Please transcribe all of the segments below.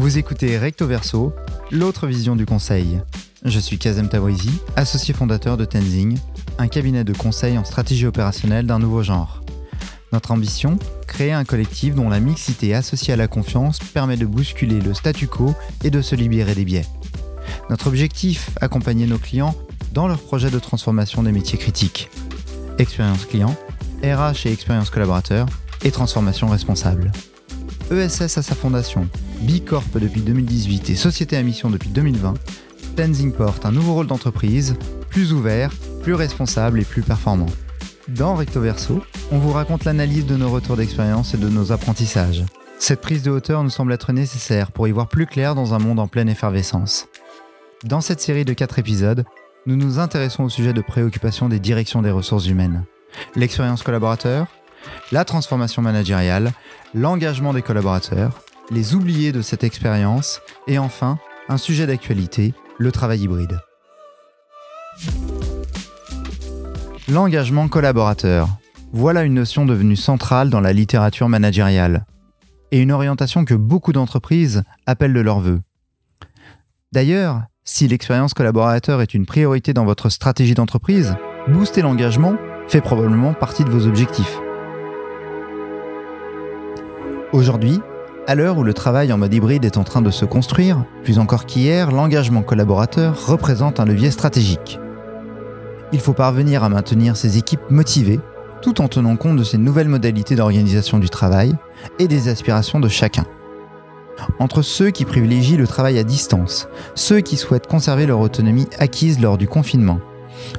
Vous écoutez Recto Verso, l'autre vision du conseil. Je suis Kazem Tabrizi, associé fondateur de Tenzing, un cabinet de conseil en stratégie opérationnelle d'un nouveau genre. Notre ambition Créer un collectif dont la mixité associée à la confiance permet de bousculer le statu quo et de se libérer des biais. Notre objectif Accompagner nos clients dans leur projet de transformation des métiers critiques. Expérience client, RH et expérience collaborateur, et transformation responsable. ESS à sa fondation, Bicorp depuis 2018 et Société à mission depuis 2020, Tenzing porte un nouveau rôle d'entreprise, plus ouvert, plus responsable et plus performant. Dans Recto Verso, on vous raconte l'analyse de nos retours d'expérience et de nos apprentissages. Cette prise de hauteur nous semble être nécessaire pour y voir plus clair dans un monde en pleine effervescence. Dans cette série de 4 épisodes, nous nous intéressons au sujet de préoccupation des directions des ressources humaines. L'expérience collaborateur, la transformation managériale, l'engagement des collaborateurs, les oubliés de cette expérience et enfin un sujet d'actualité, le travail hybride. L'engagement collaborateur. Voilà une notion devenue centrale dans la littérature managériale et une orientation que beaucoup d'entreprises appellent de leur vœu. D'ailleurs, si l'expérience collaborateur est une priorité dans votre stratégie d'entreprise, booster l'engagement fait probablement partie de vos objectifs. Aujourd'hui, à l'heure où le travail en mode hybride est en train de se construire, plus encore qu'hier, l'engagement collaborateur représente un levier stratégique. Il faut parvenir à maintenir ses équipes motivées tout en tenant compte de ces nouvelles modalités d'organisation du travail et des aspirations de chacun. Entre ceux qui privilégient le travail à distance, ceux qui souhaitent conserver leur autonomie acquise lors du confinement,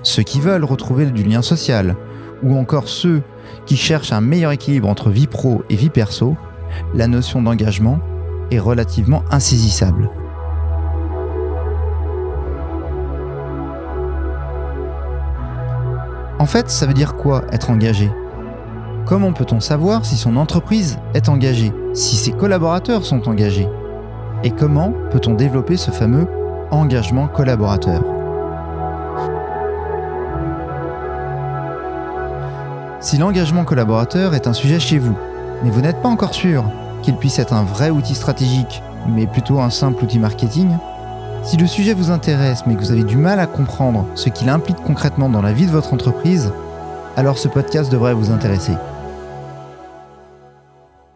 ceux qui veulent retrouver du lien social, ou encore ceux qui cherchent un meilleur équilibre entre vie pro et vie perso, la notion d'engagement est relativement insaisissable. En fait, ça veut dire quoi être engagé? Comment peut-on savoir si son entreprise est engagée, si ses collaborateurs sont engagés? Et comment peut-on développer ce fameux engagement collaborateur? Si l'engagement collaborateur est un sujet chez vous, mais vous n'êtes pas encore sûr qu'il puisse être un vrai outil stratégique, mais plutôt un simple outil marketing, si le sujet vous intéresse mais que vous avez du mal à comprendre ce qu'il implique concrètement dans la vie de votre entreprise, alors ce podcast devrait vous intéresser.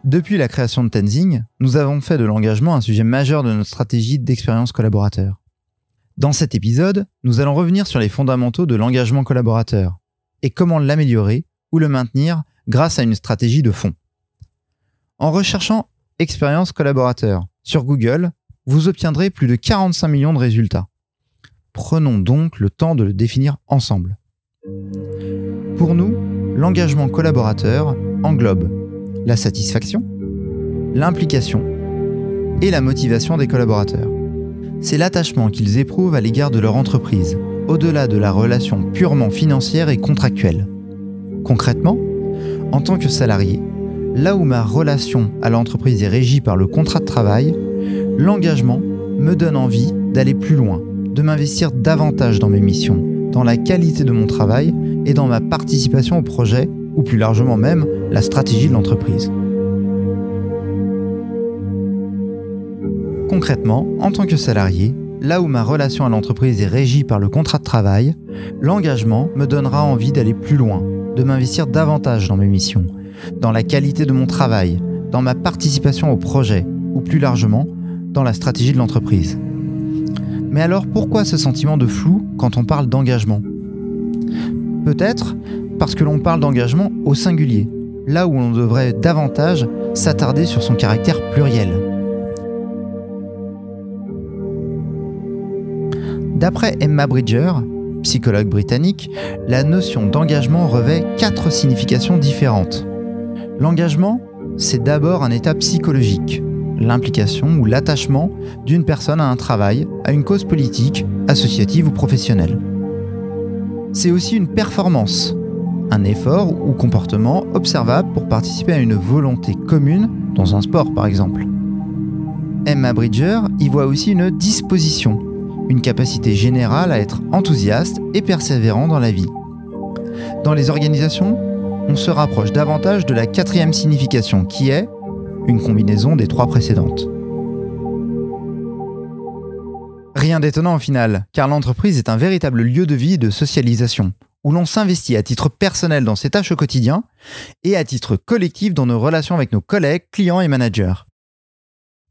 Depuis la création de Tenzing, nous avons fait de l'engagement un sujet majeur de notre stratégie d'expérience collaborateur. Dans cet épisode, nous allons revenir sur les fondamentaux de l'engagement collaborateur et comment l'améliorer ou le maintenir grâce à une stratégie de fond. En recherchant expérience collaborateur sur Google, vous obtiendrez plus de 45 millions de résultats. Prenons donc le temps de le définir ensemble. Pour nous, l'engagement collaborateur englobe la satisfaction, l'implication et la motivation des collaborateurs. C'est l'attachement qu'ils éprouvent à l'égard de leur entreprise, au-delà de la relation purement financière et contractuelle. Concrètement, en tant que salarié, là où ma relation à l'entreprise est régie par le contrat de travail, l'engagement me donne envie d'aller plus loin, de m'investir davantage dans mes missions, dans la qualité de mon travail et dans ma participation au projet, ou plus largement même la stratégie de l'entreprise. Concrètement, en tant que salarié, là où ma relation à l'entreprise est régie par le contrat de travail, l'engagement me donnera envie d'aller plus loin, de m'investir davantage dans mes missions, dans la qualité de mon travail, dans ma participation au projet, ou plus largement, dans la stratégie de l'entreprise. Mais alors pourquoi ce sentiment de flou quand on parle d'engagement? Peut-être parce que l'on parle d'engagement au singulier, là où on devrait davantage s'attarder sur son caractère pluriel. D'après Emma Bridger, psychologue britannique, la notion d'engagement revêt quatre significations différentes. L'engagement, c'est d'abord un état psychologique, l'implication ou l'attachement d'une personne à un travail, à une cause politique, associative ou professionnelle. C'est aussi une performance, un effort ou comportement observable pour participer à une volonté commune dans un sport par exemple. Emma Bridger y voit aussi une disposition, une capacité générale à être enthousiaste et persévérant dans la vie. Dans les organisations, on se rapproche davantage de la quatrième signification qui est une combinaison des trois précédentes. Rien d'étonnant au final, car l'entreprise est un véritable lieu de vie et de socialisation, où l'on s'investit à titre personnel dans ses tâches au quotidien et à titre collectif dans nos relations avec nos collègues, clients et managers.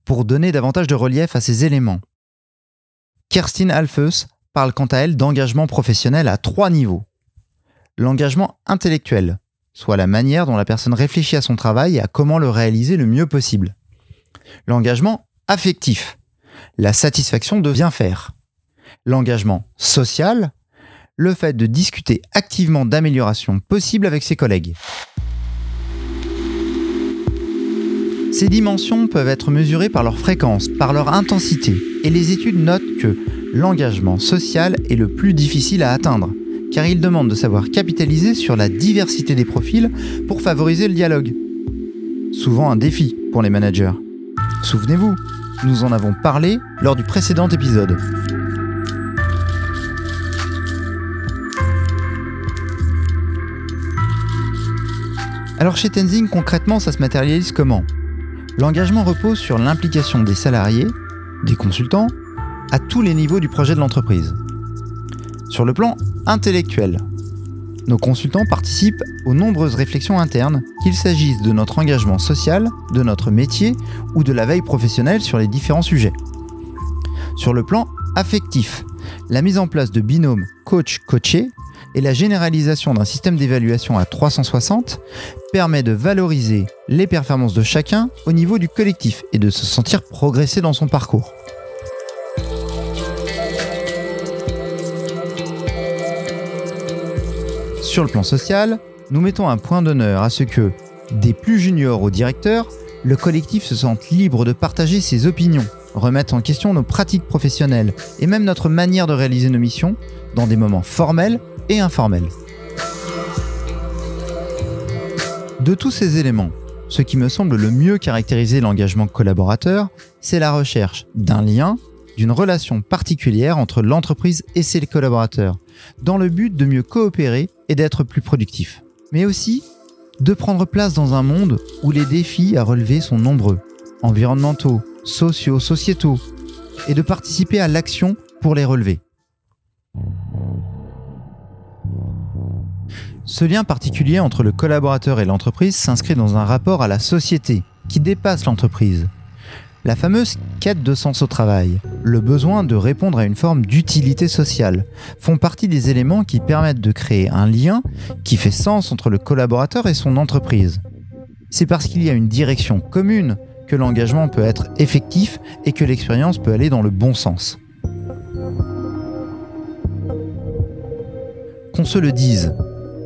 Pour donner davantage de relief à ces éléments, Kerstin Alfeus parle quant à elle d'engagement professionnel à trois niveaux. L'engagement intellectuel, soit la manière dont la personne réfléchit à son travail et à comment le réaliser le mieux possible. L'engagement affectif, la satisfaction de bien faire. L'engagement social, le fait de discuter activement d'améliorations possibles avec ses collègues. Ces dimensions peuvent être mesurées par leur fréquence, par leur intensité, et les études notent que l'engagement social est le plus difficile à atteindre, car il demande de savoir capitaliser sur la diversité des profils pour favoriser le dialogue. Souvent un défi pour les managers. Souvenez-vous, nous en avons parlé lors du précédent épisode. Alors chez Tenzing, concrètement, ça se matérialise comment? L'engagement repose sur l'implication des salariés, des consultants, à tous les niveaux du projet de l'entreprise. Sur le plan intellectuel, nos consultants participent aux nombreuses réflexions internes, qu'il s'agisse de notre engagement social, de notre métier ou de la veille professionnelle sur les différents sujets. Sur le plan affectif, la mise en place de binômes coach-coaché et la généralisation d'un système d'évaluation à 360 permet de valoriser les performances de chacun au niveau du collectif et de se sentir progresser dans son parcours. Sur le plan social, nous mettons un point d'honneur à ce que, des plus juniors aux directeurs, le collectif se sente libre de partager ses opinions, remettre en question nos pratiques professionnelles et même notre manière de réaliser nos missions dans des moments formels et informels. De tous ces éléments, ce qui me semble le mieux caractériser l'engagement collaborateur, c'est la recherche d'un lien, d'une relation particulière entre l'entreprise et ses collaborateurs, dans le but de mieux coopérer et d'être plus productif. Mais aussi de prendre place dans un monde où les défis à relever sont nombreux, environnementaux, sociaux, sociétaux, et de participer à l'action pour les relever. Ce lien particulier entre le collaborateur et l'entreprise s'inscrit dans un rapport à la société qui dépasse l'entreprise, la fameuse quête de sens au travail, le besoin de répondre à une forme d'utilité sociale, font partie des éléments qui permettent de créer un lien qui fait sens entre le collaborateur et son entreprise. C'est parce qu'il y a une direction commune que l'engagement peut être effectif et que l'expérience peut aller dans le bon sens. Qu'on se le dise,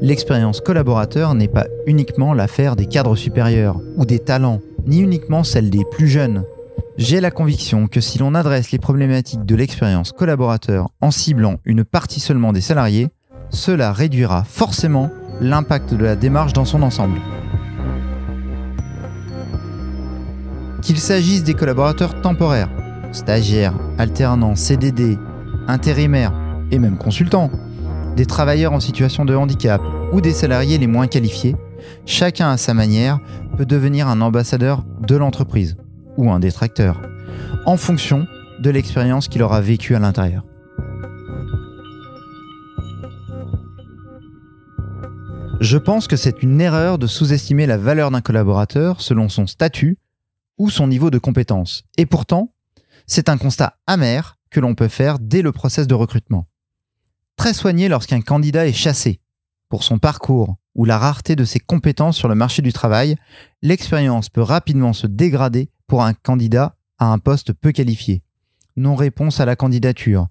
l'expérience collaborateur n'est pas uniquement l'affaire des cadres supérieurs ou des talents, ni uniquement celle des plus jeunes. J'ai la conviction que si l'on adresse les problématiques de l'expérience collaborateur en ciblant une partie seulement des salariés, cela réduira forcément l'impact de la démarche dans son ensemble. Qu'il s'agisse des collaborateurs temporaires, stagiaires, alternants, CDD, intérimaires et même consultants, des travailleurs en situation de handicap ou des salariés les moins qualifiés, chacun à sa manière peut devenir un ambassadeur de l'entreprise ou un détracteur, en fonction de l'expérience qu'il aura vécue à l'intérieur. Je pense que c'est une erreur de sous-estimer la valeur d'un collaborateur selon son statut ou son niveau de compétence. Et pourtant, c'est un constat amer que l'on peut faire dès le process de recrutement. Très soigné lorsqu'un candidat est chassé. Pour son parcours ou la rareté de ses compétences sur le marché du travail, l'expérience peut rapidement se dégrader pour un candidat à un poste peu qualifié. Non-réponse à la candidature,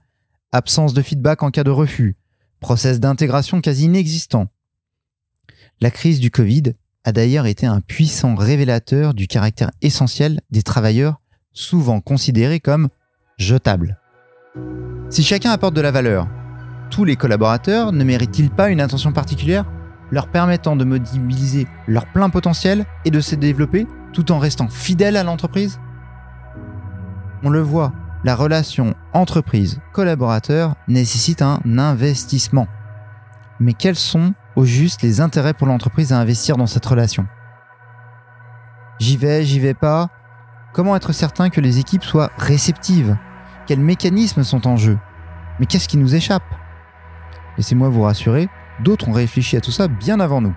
absence de feedback en cas de refus, process d'intégration quasi inexistant. La crise du Covid a d'ailleurs été un puissant révélateur du caractère essentiel des travailleurs souvent considérés comme jetables. Si chacun apporte de la valeur, tous les collaborateurs ne méritent-ils pas une attention particulière leur permettant de mobiliser leur plein potentiel et de se développer? Tout en restant fidèle à l'entreprise On le voit, la relation entreprise-collaborateur nécessite un investissement. Mais quels sont au juste les intérêts pour l'entreprise à investir dans cette relation? J'y vais, j'y vais pas. Comment être certain que les équipes soient réceptives? Quels mécanismes sont en jeu? Mais qu'est-ce qui nous échappe? Laissez-moi vous rassurer, d'autres ont réfléchi à tout ça bien avant nous.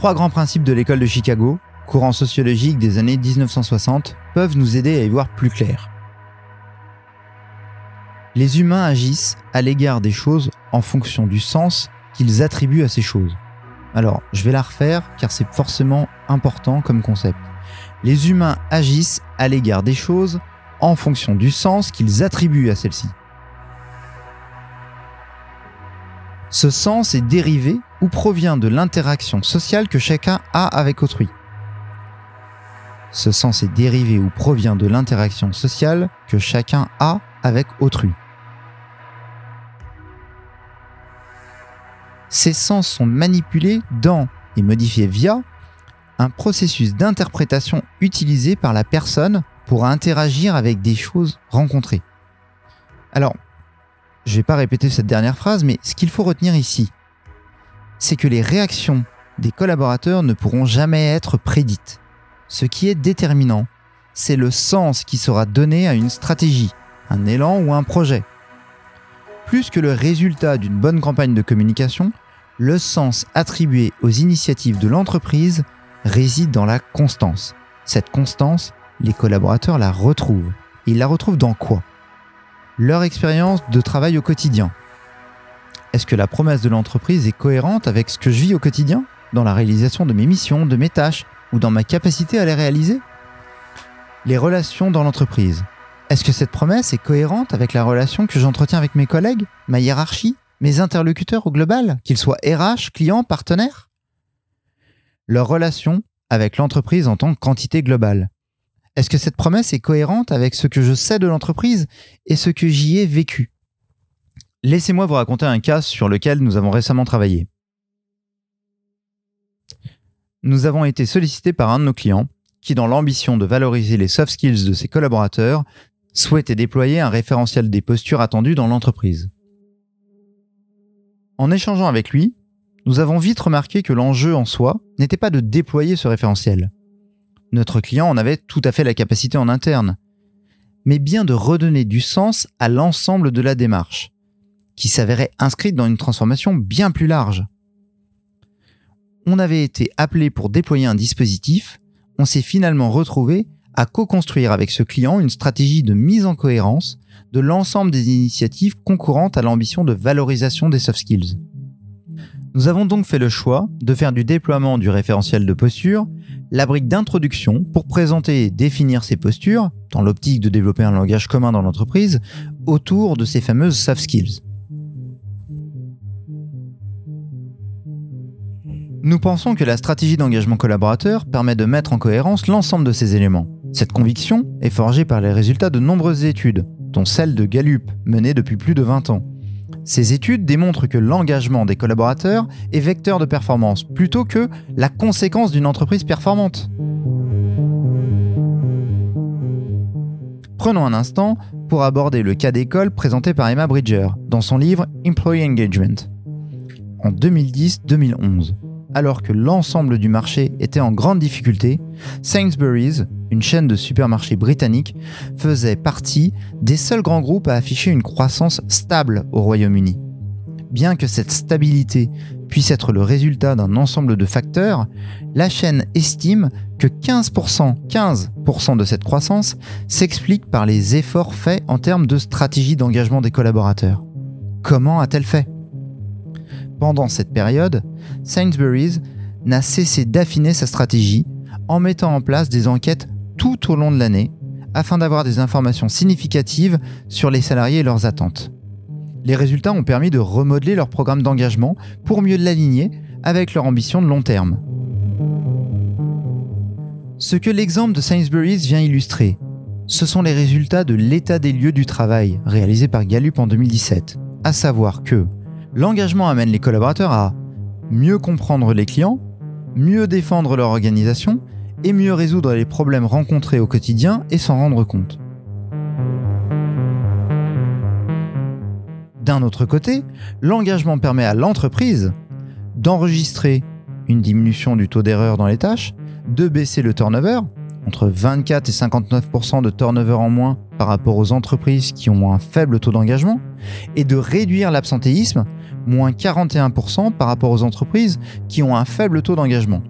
Trois grands principes de l'école de Chicago, courant sociologique des années 1960, peuvent nous aider à y voir plus clair. Les humains agissent à l'égard des choses en fonction du sens qu'ils attribuent à ces choses. Alors, je vais la refaire car c'est forcément important comme concept. Les humains agissent à l'égard des choses en fonction du sens qu'ils attribuent à celles-ci. Ce sens est dérivé ou provient de l'interaction sociale que chacun a avec autrui. Ce sens est dérivé ou provient de l'interaction sociale que chacun a avec autrui. Ces sens sont manipulés dans et modifiés via un processus d'interprétation utilisé par la personne pour interagir avec des choses rencontrées. Alors, je ne vais pas répéter cette dernière phrase, mais ce qu'il faut retenir ici, c'est que les réactions des collaborateurs ne pourront jamais être prédites. Ce qui est déterminant, c'est le sens qui sera donné à une stratégie, un élan ou un projet. Plus que le résultat d'une bonne campagne de communication, le sens attribué aux initiatives de l'entreprise réside dans la constance. Cette constance, les collaborateurs la retrouvent. Ils la retrouvent dans quoi? Leur expérience de travail au quotidien. Est-ce que la promesse de l'entreprise est cohérente avec ce que je vis au quotidien Dans la réalisation de mes missions, de mes tâches ou dans ma capacité à les réaliser? Les relations dans l'entreprise. Est-ce que cette promesse est cohérente avec la relation que j'entretiens avec mes collègues, ma hiérarchie, mes interlocuteurs au global, qu'ils soient RH, clients, partenaires? Leur relation avec l'entreprise en tant qu'entité globale. Est-ce que cette promesse est cohérente avec ce que je sais de l'entreprise et ce que j'y ai vécu? Laissez-moi vous raconter un cas sur lequel nous avons récemment travaillé. Nous avons été sollicités par un de nos clients qui, dans l'ambition de valoriser les soft skills de ses collaborateurs, souhaitait déployer un référentiel des postures attendues dans l'entreprise. En échangeant avec lui, nous avons vite remarqué que l'enjeu en soi n'était pas de déployer ce référentiel. Notre client en avait tout à fait la capacité en interne, mais bien de redonner du sens à l'ensemble de la démarche, qui s'avérait inscrite dans une transformation bien plus large. On avait été appelé pour déployer un dispositif, on s'est finalement retrouvé à co-construire avec ce client une stratégie de mise en cohérence de l'ensemble des initiatives concurrentes à l'ambition de valorisation des soft skills. Nous avons donc fait le choix de faire du déploiement du référentiel de posture la brique d'introduction pour présenter et définir ces postures, dans l'optique de développer un langage commun dans l'entreprise, autour de ces fameuses soft skills. Nous pensons que la stratégie d'engagement collaborateur permet de mettre en cohérence l'ensemble de ces éléments. Cette conviction est forgée par les résultats de nombreuses études, dont celle de Gallup, menée depuis plus de 20 ans. Ces études démontrent que l'engagement des collaborateurs est vecteur de performance plutôt que la conséquence d'une entreprise performante. Prenons un instant pour aborder le cas d'école présenté par Emma Bridger dans son livre Employee Engagement. En 2010-2011, alors que l'ensemble du marché était en grande difficulté, Sainsbury's, une chaîne de supermarchés britannique, faisait partie des seuls grands groupes à afficher une croissance stable au Royaume-Uni. Bien que cette stabilité puisse être le résultat d'un ensemble de facteurs, la chaîne estime que 15%, 15% de cette croissance s'explique par les efforts faits en termes de stratégie d'engagement des collaborateurs. Comment a-t-elle fait? Pendant cette période, Sainsbury's n'a cessé d'affiner sa stratégie en mettant en place des enquêtes tout au long de l'année afin d'avoir des informations significatives sur les salariés et leurs attentes. Les résultats ont permis de remodeler leur programme d'engagement pour mieux l'aligner avec leur ambition de long terme. Ce que l'exemple de Sainsbury's vient illustrer, ce sont les résultats de l'état des lieux du travail réalisé par Gallup en 2017, à savoir que l'engagement amène les collaborateurs à mieux comprendre les clients, mieux défendre leur organisation et mieux résoudre les problèmes rencontrés au quotidien et s'en rendre compte. D'un autre côté, l'engagement permet à l'entreprise d'enregistrer une diminution du taux d'erreur dans les tâches, de baisser le turnover, entre 24 et 59% de turnover en moins par rapport aux entreprises qui ont un faible taux d'engagement, et de réduire l'absentéisme, moins 41% par rapport aux entreprises qui ont un faible taux d'engagement.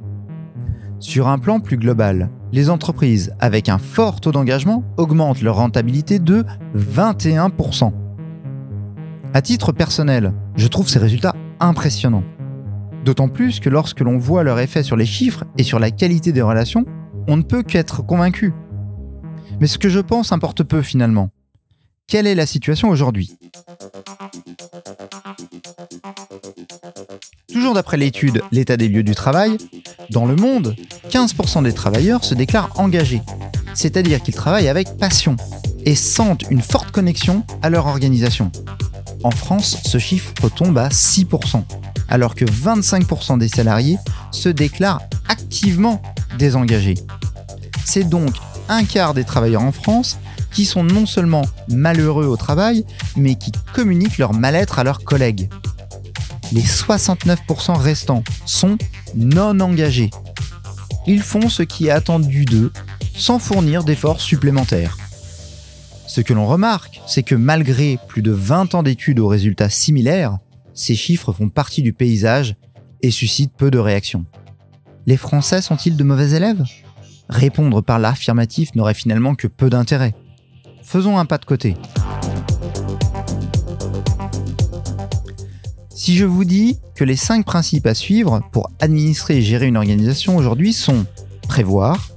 Sur un plan plus global, les entreprises avec un fort taux d'engagement augmentent leur rentabilité de 21%. À titre personnel, je trouve ces résultats impressionnants. D'autant plus que lorsque l'on voit leur effet sur les chiffres et sur la qualité des relations, on ne peut qu'être convaincu. Mais ce que je pense importe peu finalement. Quelle est la situation aujourd'hui? Toujours d'après l'étude L'état des lieux du travail, dans le monde, 15% des travailleurs se déclarent engagés, c'est-à-dire qu'ils travaillent avec passion et sentent une forte connexion à leur organisation. En France, ce chiffre tombe à 6%, alors que 25% des salariés se déclarent activement désengagés. C'est donc un quart des travailleurs en France qui sont non seulement malheureux au travail, mais qui communiquent leur mal-être à leurs collègues. Les 69% restants sont non engagés. Ils font ce qui est attendu d'eux sans fournir d'efforts supplémentaires. Ce que l'on remarque, c'est que malgré plus de 20 ans d'études aux résultats similaires, ces chiffres font partie du paysage et suscitent peu de réactions. Les Français sont-ils de mauvais élèves? Répondre par l'affirmatif n'aurait finalement que peu d'intérêt. Faisons un pas de côté. Si je vous dis que les 5 principes à suivre pour administrer et gérer une organisation aujourd'hui sont prévoir,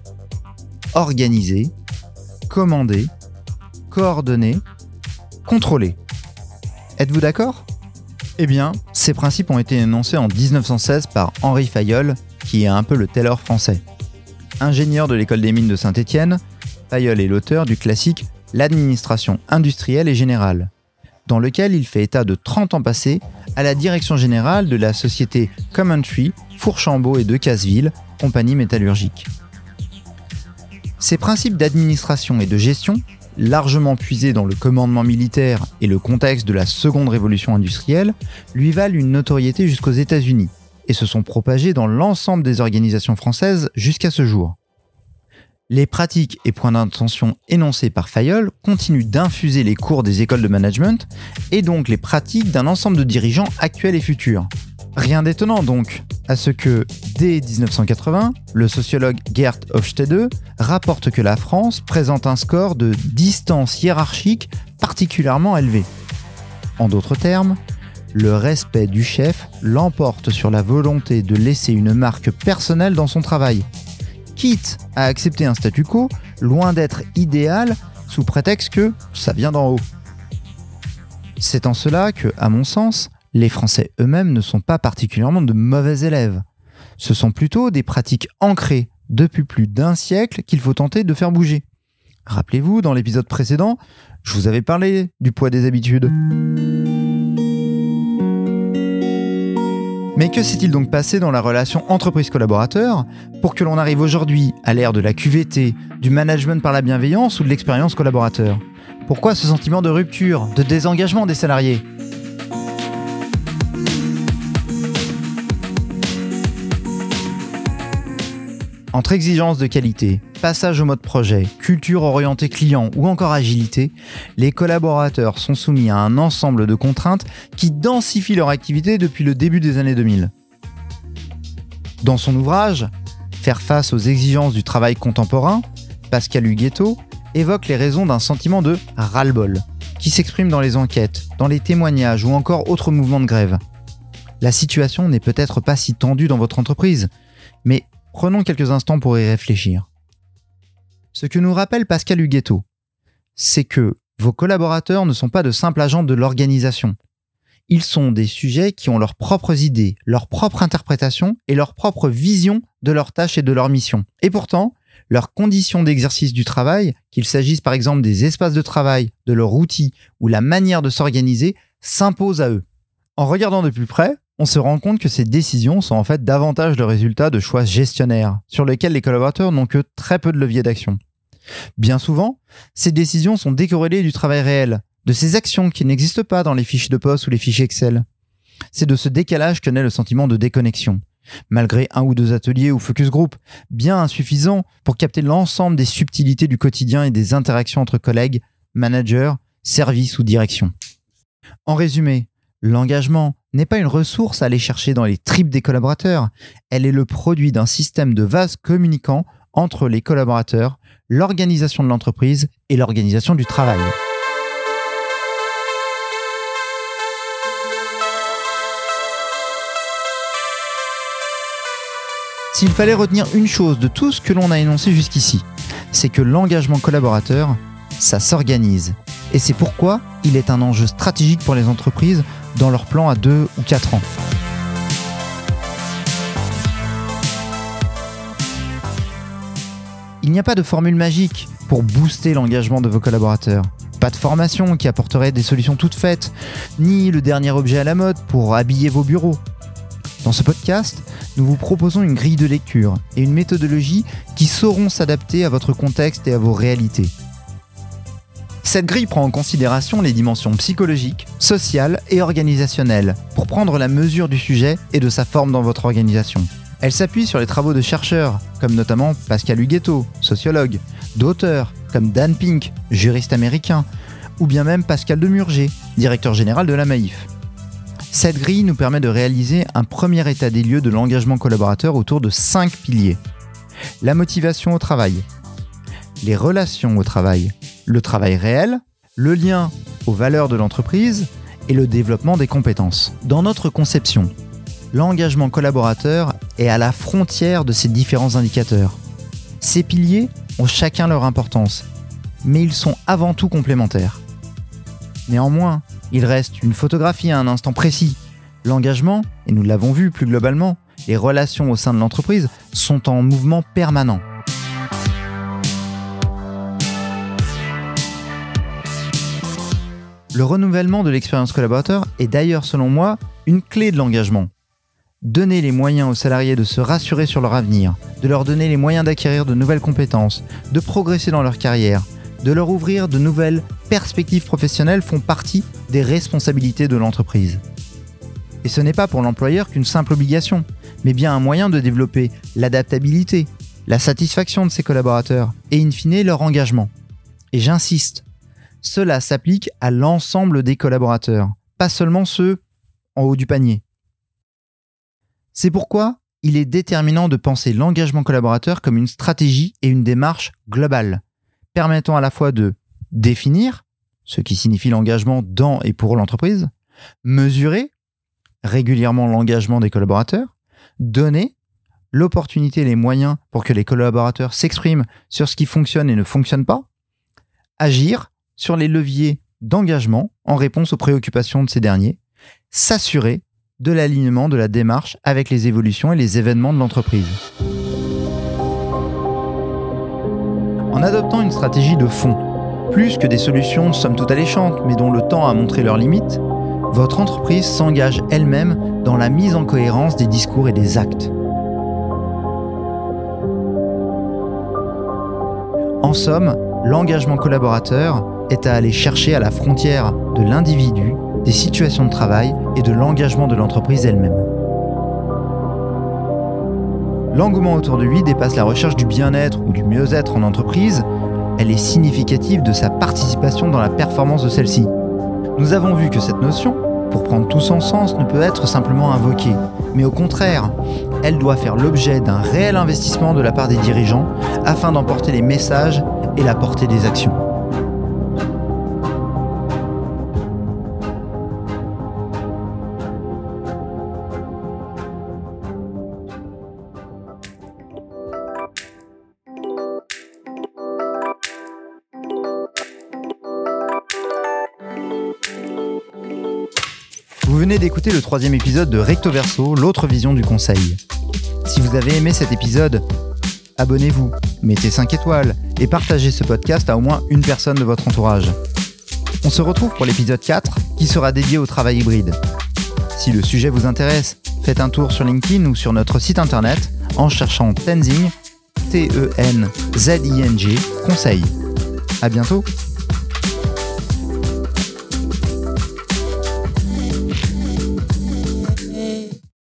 organiser, commander, coordonner, contrôler. Êtes-vous d'accord? Eh bien, ces principes ont été énoncés en 1916 par Henri Fayol, qui est un peu le Taylor français. Ingénieur de l'école des mines de Saint-Étienne, Fayol est l'auteur du classique L'administration industrielle et générale, dans lequel il fait état de 30 ans passés à la direction générale de la société Commentry, Fourchambault et de Casseville, compagnie métallurgique. Ces principes d'administration et de gestion largement puisé dans le commandement militaire et le contexte de la seconde révolution industrielle, lui valent une notoriété jusqu'aux États-Unis et se sont propagés dans l'ensemble des organisations françaises jusqu'à ce jour. Les pratiques et points d'intention énoncés par Fayol continuent d'infuser les cours des écoles de management et donc les pratiques d'un ensemble de dirigeants actuels et futurs. Rien d'étonnant donc à ce que, dès 1980, le sociologue Gert Hofstede rapporte que la France présente un score de distance hiérarchique particulièrement élevé. En d'autres termes, le respect du chef l'emporte sur la volonté de laisser une marque personnelle dans son travail, quitte à accepter un statu quo loin d'être idéal sous prétexte que ça vient d'en haut. C'est en cela que, à mon sens, les Français eux-mêmes ne sont pas particulièrement de mauvais élèves. Ce sont plutôt des pratiques ancrées depuis plus d'un siècle qu'il faut tenter de faire bouger. Rappelez-vous, dans l'épisode précédent, je vous avais parlé du poids des habitudes. Mais que s'est-il donc passé dans la relation entreprise-collaborateur pour que l'on arrive aujourd'hui à l'ère de la QVT, du management par la bienveillance ou de l'expérience collaborateur? Pourquoi ce sentiment de rupture, de désengagement des salariés? Entre exigence de qualité, passage au mode projet, culture orientée client ou encore agilité, les collaborateurs sont soumis à un ensemble de contraintes qui densifient leur activité depuis le début des années 2000. Dans son ouvrage Faire face aux exigences du travail contemporain, Pascal Huguetto évoque les raisons d'un sentiment de ras-le-bol, qui s'exprime dans les enquêtes, dans les témoignages ou encore autres mouvements de grève. La situation n'est peut-être pas si tendue dans votre entreprise, mais Prenons quelques instants pour y réfléchir. Ce que nous rappelle Pascal Huguetto, c'est que vos collaborateurs ne sont pas de simples agents de l'organisation. Ils sont des sujets qui ont leurs propres idées, leur propre interprétation et leur propre vision de leurs tâches et de leurs missions. Et pourtant, leurs conditions d'exercice du travail, qu'il s'agisse par exemple des espaces de travail, de leurs outils ou la manière de s'organiser, s'imposent à eux. En regardant de plus près, on se rend compte que ces décisions sont en fait davantage le résultat de choix gestionnaires, sur lesquels les collaborateurs n'ont que très peu de levier d'action. Bien souvent, ces décisions sont décorrélées du travail réel, de ces actions qui n'existent pas dans les fiches de poste ou les fichiers Excel. C'est de ce décalage que naît le sentiment de déconnexion, malgré un ou deux ateliers ou focus group, bien insuffisant pour capter l'ensemble des subtilités du quotidien et des interactions entre collègues, managers, services ou direction. En résumé, l'engagement n'est pas une ressource à aller chercher dans les tripes des collaborateurs, elle est le produit d'un système de vases communicants entre les collaborateurs, l'organisation de l'entreprise et l'organisation du travail. S'il fallait retenir une chose de tout ce que l'on a énoncé jusqu'ici, c'est que l'engagement collaborateur, ça s'organise. Et c'est pourquoi il est un enjeu stratégique pour les entreprises dans leur plan à 2 ou 4 ans. Il n'y a pas de formule magique pour booster l'engagement de vos collaborateurs. Pas de formation qui apporterait des solutions toutes faites, ni le dernier objet à la mode pour habiller vos bureaux. Dans ce podcast, nous vous proposons une grille de lecture et une méthodologie qui sauront s'adapter à votre contexte et à vos réalités. Cette grille prend en considération les dimensions psychologiques, sociales et organisationnelles pour prendre la mesure du sujet et de sa forme dans votre organisation. Elle s'appuie sur les travaux de chercheurs, comme notamment Pascal Huguetto, sociologue, d'auteurs, comme Dan Pink, juriste américain, ou bien même Pascal Demurger, directeur général de la Maïf. Cette grille nous permet de réaliser un premier état des lieux de l'engagement collaborateur autour de cinq piliers. La motivation au travail, les relations au travail, le travail réel, le lien aux valeurs de l'entreprise et le développement des compétences. Dans notre conception, l'engagement collaborateur est à la frontière de ces différents indicateurs. Ces piliers ont chacun leur importance, mais ils sont avant tout complémentaires. Néanmoins, il reste une photographie à un instant précis. L'engagement, et nous l'avons vu plus globalement, les relations au sein de l'entreprise sont en mouvement permanent. Le renouvellement de l'expérience collaborateur est d'ailleurs, selon moi, une clé de l'engagement. Donner les moyens aux salariés de se rassurer sur leur avenir, de leur donner les moyens d'acquérir de nouvelles compétences, de progresser dans leur carrière, de leur ouvrir de nouvelles perspectives professionnelles font partie des responsabilités de l'entreprise. Et ce n'est pas pour l'employeur qu'une simple obligation, mais bien un moyen de développer l'adaptabilité, la satisfaction de ses collaborateurs et in fine leur engagement. Et j'insiste, cela s'applique à l'ensemble des collaborateurs, pas seulement ceux en haut du panier. C'est pourquoi il est déterminant de penser l'engagement collaborateur comme une stratégie et une démarche globale, permettant à la fois de définir, ce qui signifie l'engagement dans et pour l'entreprise, mesurer régulièrement l'engagement des collaborateurs, donner l'opportunité et les moyens pour que les collaborateurs s'expriment sur ce qui fonctionne et ne fonctionne pas, agir sur les leviers d'engagement en réponse aux préoccupations de ces derniers, s'assurer de l'alignement de la démarche avec les évolutions et les événements de l'entreprise. En adoptant une stratégie de fond, plus que des solutions somme toute alléchantes mais dont le temps a montré leurs limites, votre entreprise s'engage elle-même dans la mise en cohérence des discours et des actes. En somme, l'engagement collaborateur est à aller chercher à la frontière de l'individu, des situations de travail et de l'engagement de l'entreprise elle-même. L'engouement autour de lui dépasse la recherche du bien-être ou du mieux-être en entreprise, elle est significative de sa participation dans la performance de celle-ci. Nous avons vu que cette notion, pour prendre tout son sens, ne peut être simplement invoquée, mais au contraire, elle doit faire l'objet d'un réel investissement de la part des dirigeants afin d'emporter les messages et la portée des actions. Venez d'écouter le troisième épisode de Recto Verso, l'autre vision du conseil. Si vous avez aimé cet épisode, abonnez-vous, mettez 5 étoiles et partagez ce podcast à au moins une personne de votre entourage. On se retrouve pour l'épisode 4 qui sera dédié au travail hybride. Si le sujet vous intéresse, faites un tour sur LinkedIn ou sur notre site internet en cherchant Tenzing, T-E-N-Z-I-N-G, conseil. À bientôt!